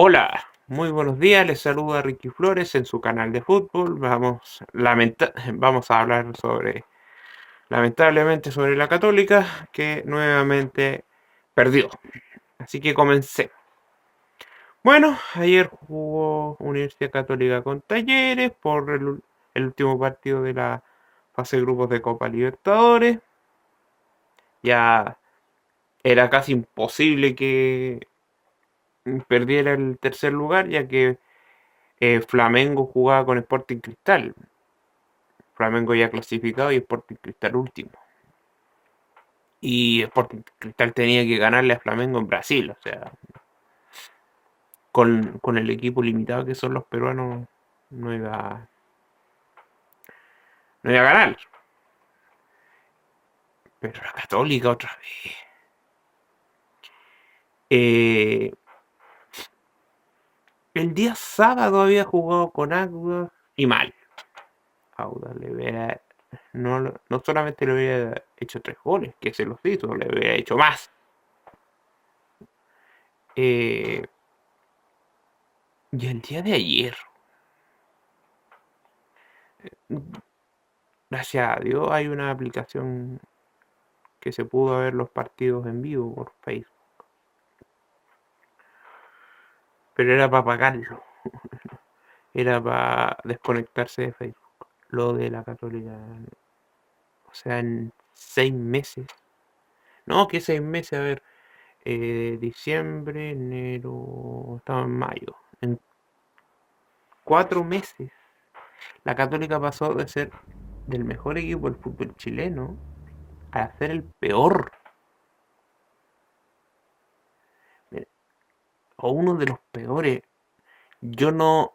Hola, muy buenos días, les saluda Ricky Flores en su canal de fútbol. Vamos, vamos a hablar sobre, lamentablemente, sobre la Católica que nuevamente perdió. Así que comencé. Bueno, ayer jugó Universidad Católica con Talleres por el, el último partido de la fase de grupos de Copa Libertadores. Ya era casi imposible que perdiera el tercer lugar, ya que eh, Flamengo jugaba con Sporting Cristal. Flamengo ya clasificado y Sporting Cristal último. Y Sporting Cristal tenía que ganarle a Flamengo en Brasil, o sea, con, con el equipo limitado que son los peruanos, no iba, no iba a ganar. Pero la Católica otra vez. Eh, el día sábado había jugado con Agua y mal. Auda le hubiera. No, no solamente le hubiera hecho tres goles, que se los hizo, le hubiera hecho más. Eh, y el día de ayer, gracias a Dios, hay una aplicación que se pudo ver los partidos en vivo por Facebook. Pero era para pagarlo. Era para desconectarse de Facebook. Lo de la católica. O sea, en seis meses. No, que seis meses, a ver. Eh, diciembre, enero. Estaba en mayo. En cuatro meses. La católica pasó de ser del mejor equipo del fútbol chileno a ser el peor. O uno de los peores. Yo no.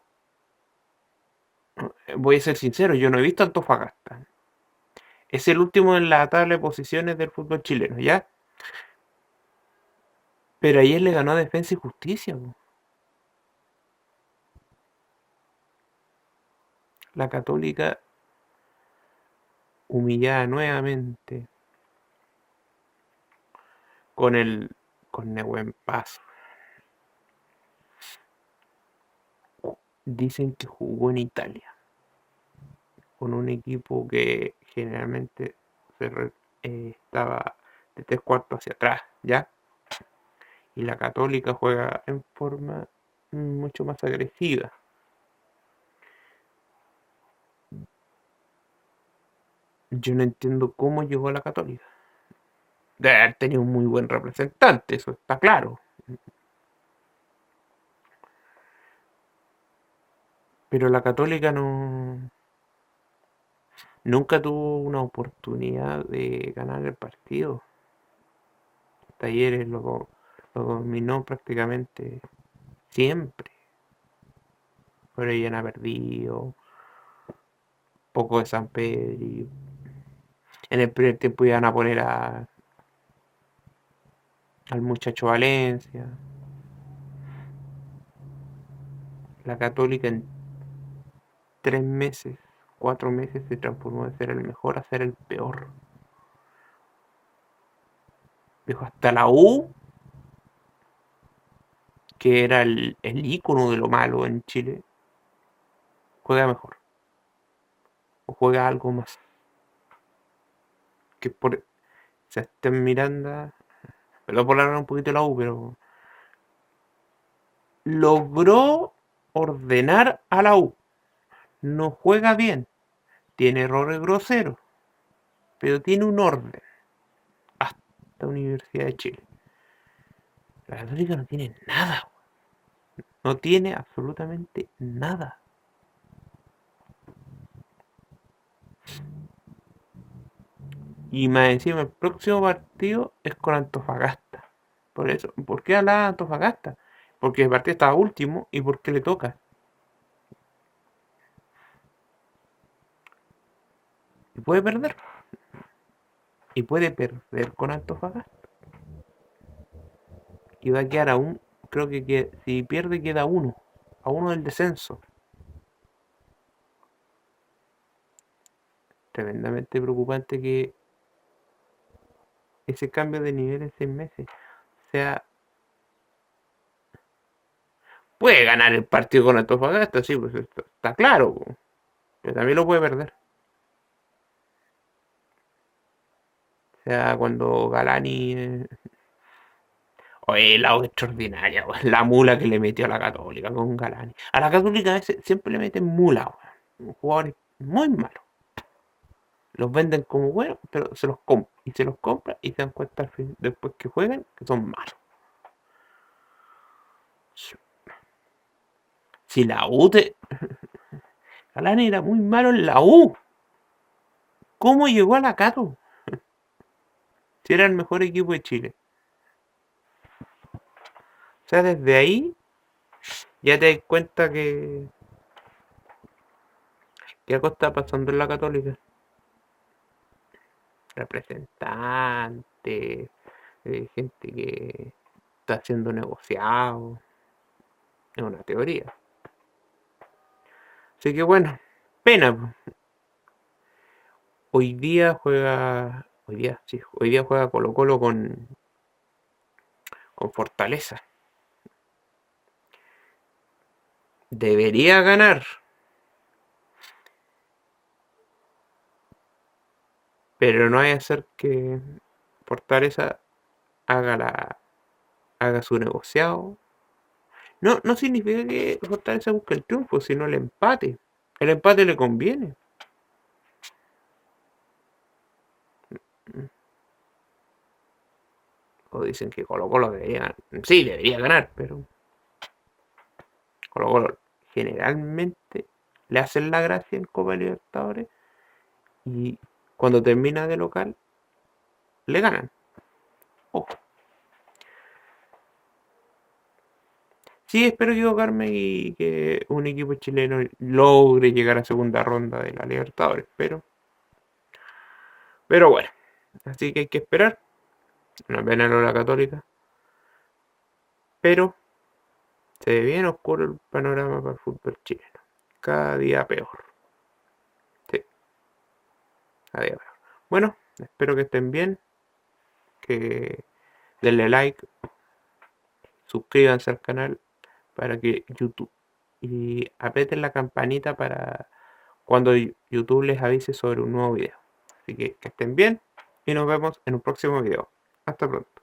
Voy a ser sincero, yo no he visto Antofagasta. Es el último en la tabla de posiciones del fútbol chileno, ¿ya? Pero ayer le ganó a Defensa y Justicia. La Católica humillada nuevamente con el con Nehuen Paso. Dicen que jugó en Italia con un equipo que generalmente eh, estaba de tres cuartos hacia atrás, ¿ya? Y la católica juega en forma mucho más agresiva. Yo no entiendo cómo llegó a la católica. Debe haber tenido un muy buen representante, eso está claro. Pero la Católica no. Nunca tuvo una oportunidad de ganar el partido. Talleres lo, lo dominó prácticamente siempre. Pero ella ha perdido. Poco de San Pedro. En el primer tiempo iban a poner a, al muchacho Valencia. La Católica en tres meses, cuatro meses se transformó de ser el mejor a ser el peor. Dijo hasta la U, que era el, el ícono de lo malo en Chile, juega mejor. O juega algo más. Que por. Se estén Miranda. Perdón por hablar un poquito la U, pero. Logró ordenar a la U no juega bien, tiene errores groseros, pero tiene un orden. Hasta Universidad de Chile. La Católica no tiene nada. No tiene absolutamente nada. Y más encima, el próximo partido es con Antofagasta. Por eso, ¿por qué habla Antofagasta? Porque el partido estaba último y porque le toca. Y puede perder. Y puede perder con Antofagasta. Y va a quedar aún, creo que, si pierde queda uno. A uno del descenso. Tremendamente preocupante que ese cambio de nivel en seis meses sea Puede ganar el partido con Antofagasta, sí, pues está claro. Pero también lo puede perder. Sea, cuando Galani. Eh, oye, la extraordinaria, la mula que le metió a la Católica con Galani. A la Católica siempre le meten mula, un jugador muy malo. Los venden como buenos, pero se los compra. Y se los compra y se dan cuenta después que juegan que son malos. Si la U te... Galani era muy malo en la U. ¿Cómo llegó a la Cato? Si era el mejor equipo de Chile. O sea, desde ahí ya te das cuenta que. ¿Qué algo está pasando en la Católica? Representante, eh, gente que está siendo negociado. Es una teoría. Así que bueno, pena. Hoy día juega Hoy día, sí, hoy día juega Colo Colo con, con Fortaleza. Debería ganar. Pero no hay que hacer que Fortaleza haga la haga su negociado. No, no significa que Fortaleza busque el triunfo, sino el empate. El empate le conviene. O dicen que Colo Colo debería Sí, debería ganar, pero Colo Colo generalmente le hacen la gracia en Copa Libertadores y cuando termina de local le ganan. Ojo. Sí, espero equivocarme y que un equipo chileno logre llegar a segunda ronda de la Libertadores, pero pero bueno. Así que hay que esperar. Una pena la católica. Pero se ve bien oscuro el panorama para el fútbol chileno. Cada día peor. Sí. Cada. Bueno, espero que estén bien. Que denle like. Suscríbanse al canal para que YouTube y aprieten la campanita para cuando YouTube les avise sobre un nuevo video. Así que que estén bien y nos vemos en un próximo video. Hasta pronto.